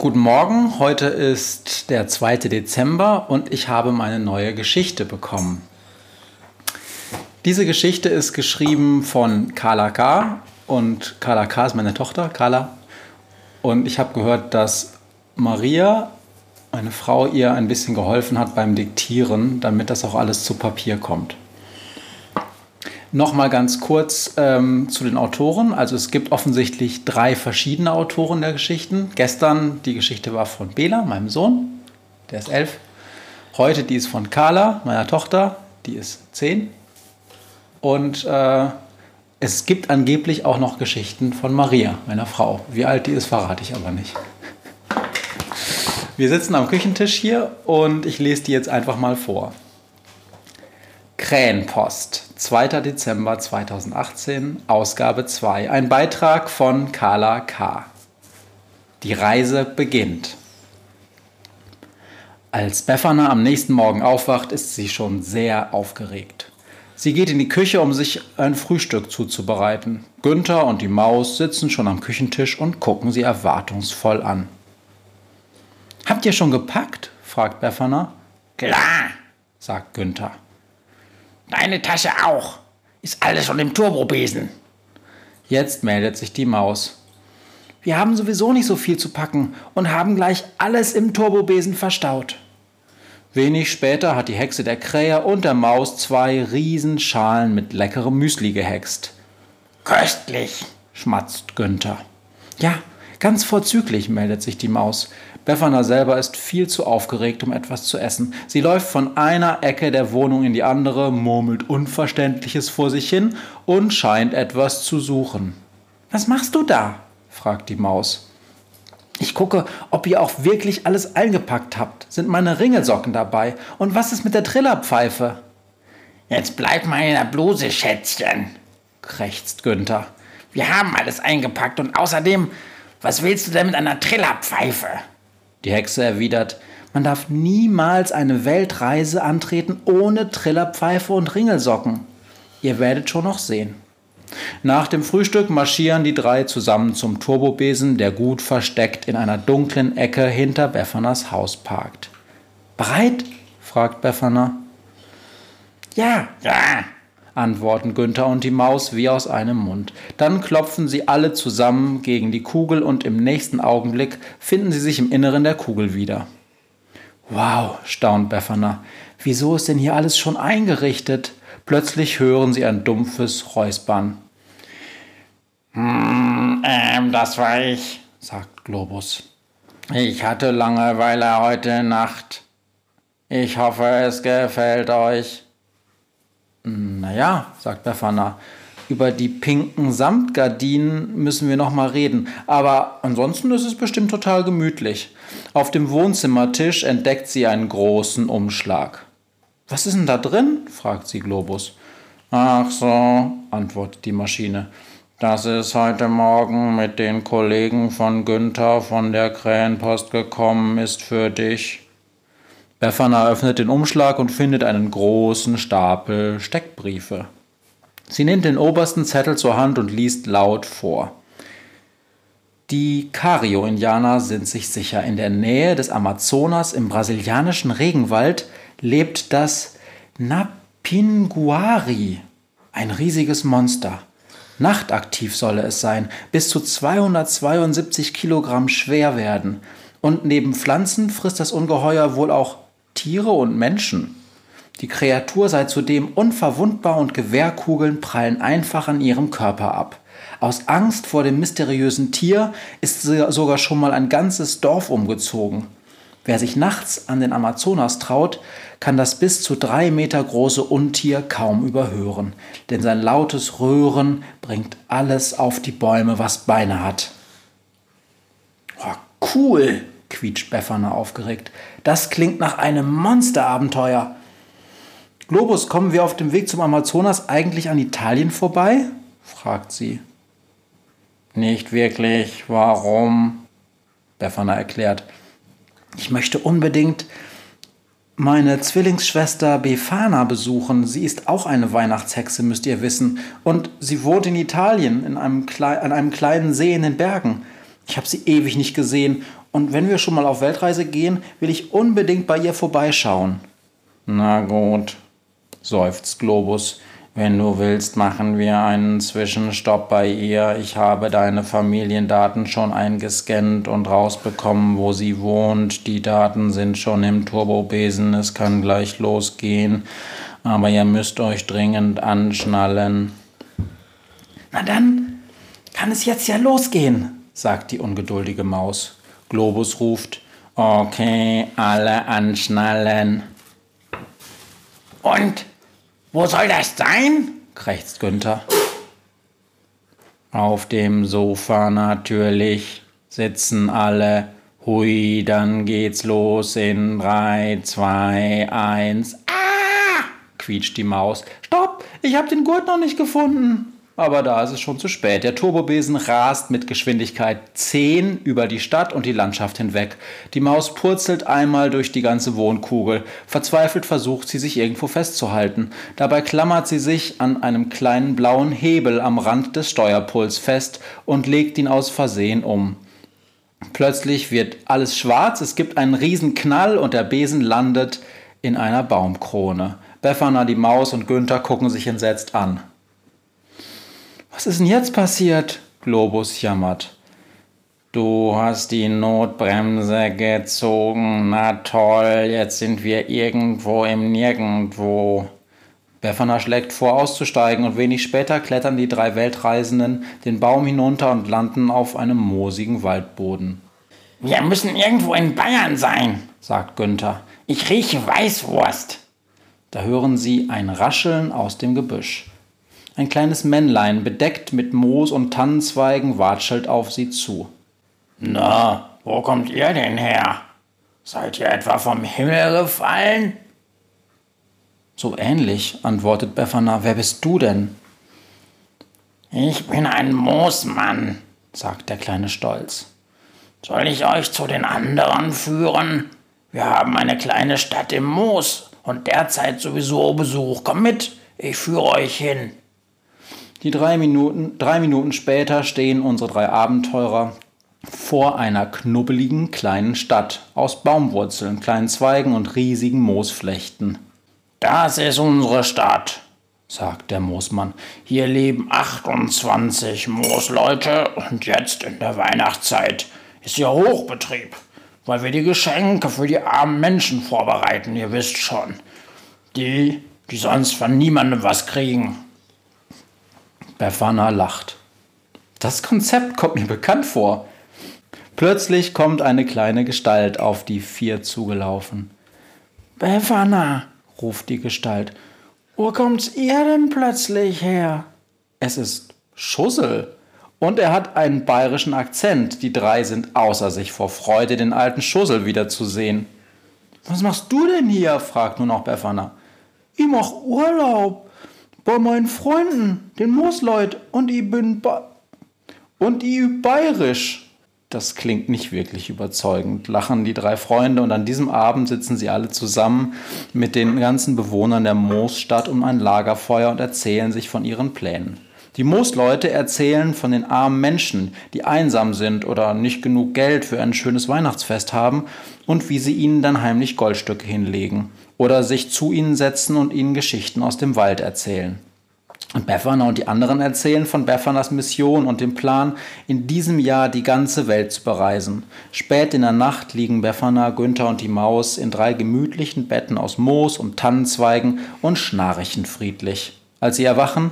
Guten Morgen, heute ist der 2. Dezember und ich habe meine neue Geschichte bekommen. Diese Geschichte ist geschrieben von Carla K. und Carla K. ist meine Tochter, Carla. Und ich habe gehört, dass Maria, meine Frau, ihr ein bisschen geholfen hat beim Diktieren, damit das auch alles zu Papier kommt. Nochmal ganz kurz ähm, zu den Autoren. Also es gibt offensichtlich drei verschiedene Autoren der Geschichten. Gestern die Geschichte war von Bela, meinem Sohn, der ist elf. Heute die ist von Carla, meiner Tochter, die ist zehn. Und äh, es gibt angeblich auch noch Geschichten von Maria, meiner Frau. Wie alt die ist, verrate ich aber nicht. Wir sitzen am Küchentisch hier und ich lese die jetzt einfach mal vor. Krähenpost, 2. Dezember 2018, Ausgabe 2. Ein Beitrag von Carla K. Die Reise beginnt. Als Befana am nächsten Morgen aufwacht, ist sie schon sehr aufgeregt. Sie geht in die Küche, um sich ein Frühstück zuzubereiten. Günther und die Maus sitzen schon am Küchentisch und gucken sie erwartungsvoll an. Habt ihr schon gepackt? fragt Befana. Klar, sagt Günther. Deine Tasche auch. Ist alles schon im Turbobesen. Jetzt meldet sich die Maus. Wir haben sowieso nicht so viel zu packen und haben gleich alles im Turbobesen verstaut. Wenig später hat die Hexe der Krähe und der Maus zwei Riesenschalen mit leckerem Müsli gehext. Köstlich, schmatzt Günther. Ja, ganz vorzüglich, meldet sich die Maus. Befana selber ist viel zu aufgeregt, um etwas zu essen. Sie läuft von einer Ecke der Wohnung in die andere, murmelt Unverständliches vor sich hin und scheint etwas zu suchen. Was machst du da? fragt die Maus. Ich gucke, ob ihr auch wirklich alles eingepackt habt. Sind meine Ringelsocken dabei? Und was ist mit der Trillerpfeife? Jetzt bleib mal in der Bluse, Schätzchen, krächzt Günther. Wir haben alles eingepackt und außerdem, was willst du denn mit einer Trillerpfeife? Die Hexe erwidert, man darf niemals eine Weltreise antreten ohne Trillerpfeife und Ringelsocken. Ihr werdet schon noch sehen. Nach dem Frühstück marschieren die drei zusammen zum Turbobesen, der gut versteckt in einer dunklen Ecke hinter Befanas Haus parkt. Bereit? fragt Befana. Ja, ja, antworten Günther und die Maus wie aus einem Mund. Dann klopfen sie alle zusammen gegen die Kugel und im nächsten Augenblick finden sie sich im Inneren der Kugel wieder. Wow, staunt Befana. Wieso ist denn hier alles schon eingerichtet? Plötzlich hören sie ein dumpfes Räuspern. Hm, ähm, das war ich, sagt Globus. Ich hatte Langeweile heute Nacht. Ich hoffe, es gefällt euch. Naja, sagt Befana, über die pinken Samtgardinen müssen wir noch mal reden. Aber ansonsten ist es bestimmt total gemütlich. Auf dem Wohnzimmertisch entdeckt sie einen großen Umschlag. Was ist denn da drin? fragt sie Globus. Ach so, antwortet die Maschine. Das ist heute Morgen mit den Kollegen von Günther von der Krähenpost gekommen, ist für dich. Befana öffnet den Umschlag und findet einen großen Stapel Steckbriefe. Sie nimmt den obersten Zettel zur Hand und liest laut vor. Die Cario-Indianer sind sich sicher, in der Nähe des Amazonas im brasilianischen Regenwald lebt das Napinguari, ein riesiges Monster. Nachtaktiv solle es sein, bis zu 272 Kilogramm schwer werden. Und neben Pflanzen frisst das Ungeheuer wohl auch Tiere und Menschen. Die Kreatur sei zudem unverwundbar und Gewehrkugeln prallen einfach an ihrem Körper ab. Aus Angst vor dem mysteriösen Tier ist sogar schon mal ein ganzes Dorf umgezogen. Wer sich nachts an den Amazonas traut, kann das bis zu drei Meter große Untier kaum überhören, denn sein lautes Röhren bringt alles auf die Bäume, was Beine hat. Oh, cool, quietscht Befana aufgeregt. Das klingt nach einem Monsterabenteuer. Globus, kommen wir auf dem Weg zum Amazonas eigentlich an Italien vorbei? fragt sie. Nicht wirklich. Warum? Befana erklärt. Ich möchte unbedingt meine Zwillingsschwester Befana besuchen. Sie ist auch eine Weihnachtshexe, müsst ihr wissen. Und sie wohnt in Italien, in einem an einem kleinen See in den Bergen. Ich habe sie ewig nicht gesehen. Und wenn wir schon mal auf Weltreise gehen, will ich unbedingt bei ihr vorbeischauen. Na gut, seufzt Globus. Wenn du willst, machen wir einen Zwischenstopp bei ihr. Ich habe deine Familiendaten schon eingescannt und rausbekommen, wo sie wohnt. Die Daten sind schon im Turbobesen. Es kann gleich losgehen. Aber ihr müsst euch dringend anschnallen. Na dann kann es jetzt ja losgehen, sagt die ungeduldige Maus. Globus ruft. Okay, alle anschnallen. Und wo soll das sein? krächzt Günther. Auf dem Sofa natürlich sitzen alle. Hui, dann geht's los in 3, 2, 1. Ah! quietscht die Maus. Stopp! Ich hab den Gurt noch nicht gefunden aber da ist es schon zu spät. Der Turbobesen rast mit Geschwindigkeit 10 über die Stadt und die Landschaft hinweg. Die Maus purzelt einmal durch die ganze Wohnkugel. Verzweifelt versucht sie, sich irgendwo festzuhalten. Dabei klammert sie sich an einem kleinen blauen Hebel am Rand des Steuerpuls fest und legt ihn aus Versehen um. Plötzlich wird alles schwarz, es gibt einen riesen Knall und der Besen landet in einer Baumkrone. Befana, die Maus und Günther gucken sich entsetzt an. Was ist denn jetzt passiert? Globus jammert. Du hast die Notbremse gezogen. Na toll, jetzt sind wir irgendwo im Nirgendwo. Befana schlägt vor, auszusteigen, und wenig später klettern die drei Weltreisenden den Baum hinunter und landen auf einem moosigen Waldboden. Wir müssen irgendwo in Bayern sein, sagt Günther. Ich rieche Weißwurst. Da hören sie ein Rascheln aus dem Gebüsch. Ein kleines Männlein, bedeckt mit Moos und Tannenzweigen, watschelt auf sie zu. Na, wo kommt ihr denn her? Seid ihr etwa vom Himmel gefallen? So ähnlich, antwortet Befana. Wer bist du denn? Ich bin ein Moosmann, sagt der kleine Stolz. Soll ich euch zu den anderen führen? Wir haben eine kleine Stadt im Moos und derzeit sowieso Besuch. Komm mit, ich führe euch hin. Die drei Minuten, drei Minuten später stehen unsere drei Abenteurer vor einer knubbeligen kleinen Stadt aus Baumwurzeln, kleinen Zweigen und riesigen Moosflechten. Das ist unsere Stadt, sagt der Moosmann. Hier leben 28 Moosleute und jetzt in der Weihnachtszeit ist hier Hochbetrieb, weil wir die Geschenke für die armen Menschen vorbereiten, ihr wisst schon. Die, die sonst von niemandem was kriegen. Befana lacht. Das Konzept kommt mir bekannt vor. Plötzlich kommt eine kleine Gestalt auf die vier zugelaufen. Befana, ruft die Gestalt, wo kommt ihr denn plötzlich her? Es ist Schussel. Und er hat einen bayerischen Akzent. Die drei sind außer sich vor Freude, den alten Schussel wiederzusehen. Was machst du denn hier? fragt nun auch Befana. Ich mach Urlaub bei meinen Freunden, den Moosleut, und ich bin ba und ich bayerisch. Das klingt nicht wirklich überzeugend, lachen die drei Freunde und an diesem Abend sitzen sie alle zusammen mit den ganzen Bewohnern der Moosstadt um ein Lagerfeuer und erzählen sich von ihren Plänen. Die Moosleute erzählen von den armen Menschen, die einsam sind oder nicht genug Geld für ein schönes Weihnachtsfest haben und wie sie ihnen dann heimlich Goldstücke hinlegen oder sich zu ihnen setzen und ihnen Geschichten aus dem Wald erzählen. Und Befana und die anderen erzählen von Befanas Mission und dem Plan, in diesem Jahr die ganze Welt zu bereisen. Spät in der Nacht liegen Befana, Günther und die Maus in drei gemütlichen Betten aus Moos und Tannenzweigen und schnarchen friedlich. Als sie erwachen,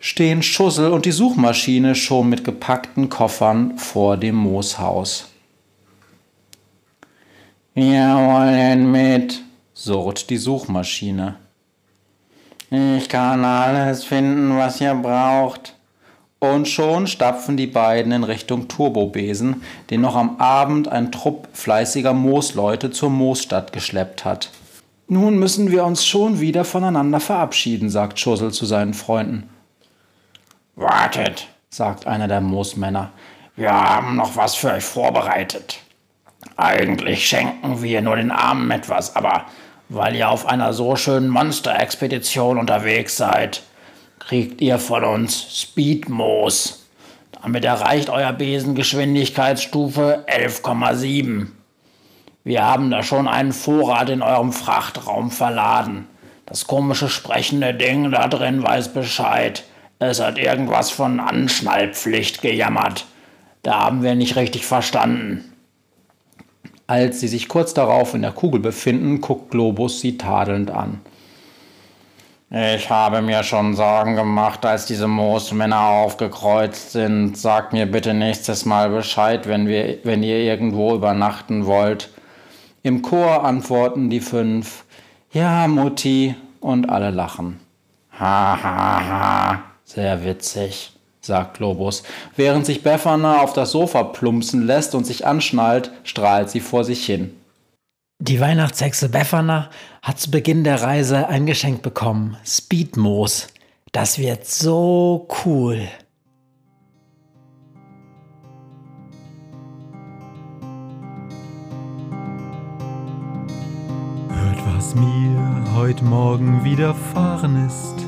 stehen Schussel und die Suchmaschine schon mit gepackten Koffern vor dem Mooshaus. Wir wollen mit, surrt die Suchmaschine. Ich kann alles finden, was ihr braucht. Und schon stapfen die beiden in Richtung Turbobesen, den noch am Abend ein Trupp fleißiger Moosleute zur Moosstadt geschleppt hat. Nun müssen wir uns schon wieder voneinander verabschieden, sagt Schussel zu seinen Freunden. Wartet, sagt einer der Moosmänner. Wir haben noch was für euch vorbereitet. Eigentlich schenken wir nur den Armen etwas, aber weil ihr auf einer so schönen Monsterexpedition unterwegs seid, kriegt ihr von uns Speedmoos. Damit erreicht euer Besen Geschwindigkeitsstufe 11,7. Wir haben da schon einen Vorrat in eurem Frachtraum verladen. Das komische sprechende Ding da drin weiß Bescheid. Es hat irgendwas von Anschnallpflicht gejammert. Da haben wir nicht richtig verstanden. Als sie sich kurz darauf in der Kugel befinden, guckt Globus sie tadelnd an. Ich habe mir schon Sorgen gemacht, als diese Moosmänner aufgekreuzt sind. Sagt mir bitte nächstes Mal Bescheid, wenn, wir, wenn ihr irgendwo übernachten wollt. Im Chor antworten die fünf Ja, Mutti, und alle lachen. Ha, ha, ha, sehr witzig sagt Globus. Während sich Befana auf das Sofa plumpsen lässt und sich anschnallt, strahlt sie vor sich hin. Die Weihnachtshexe Befana hat zu Beginn der Reise ein Geschenk bekommen: Speedmoos. Das wird so cool. Hört, was mir heute Morgen widerfahren ist.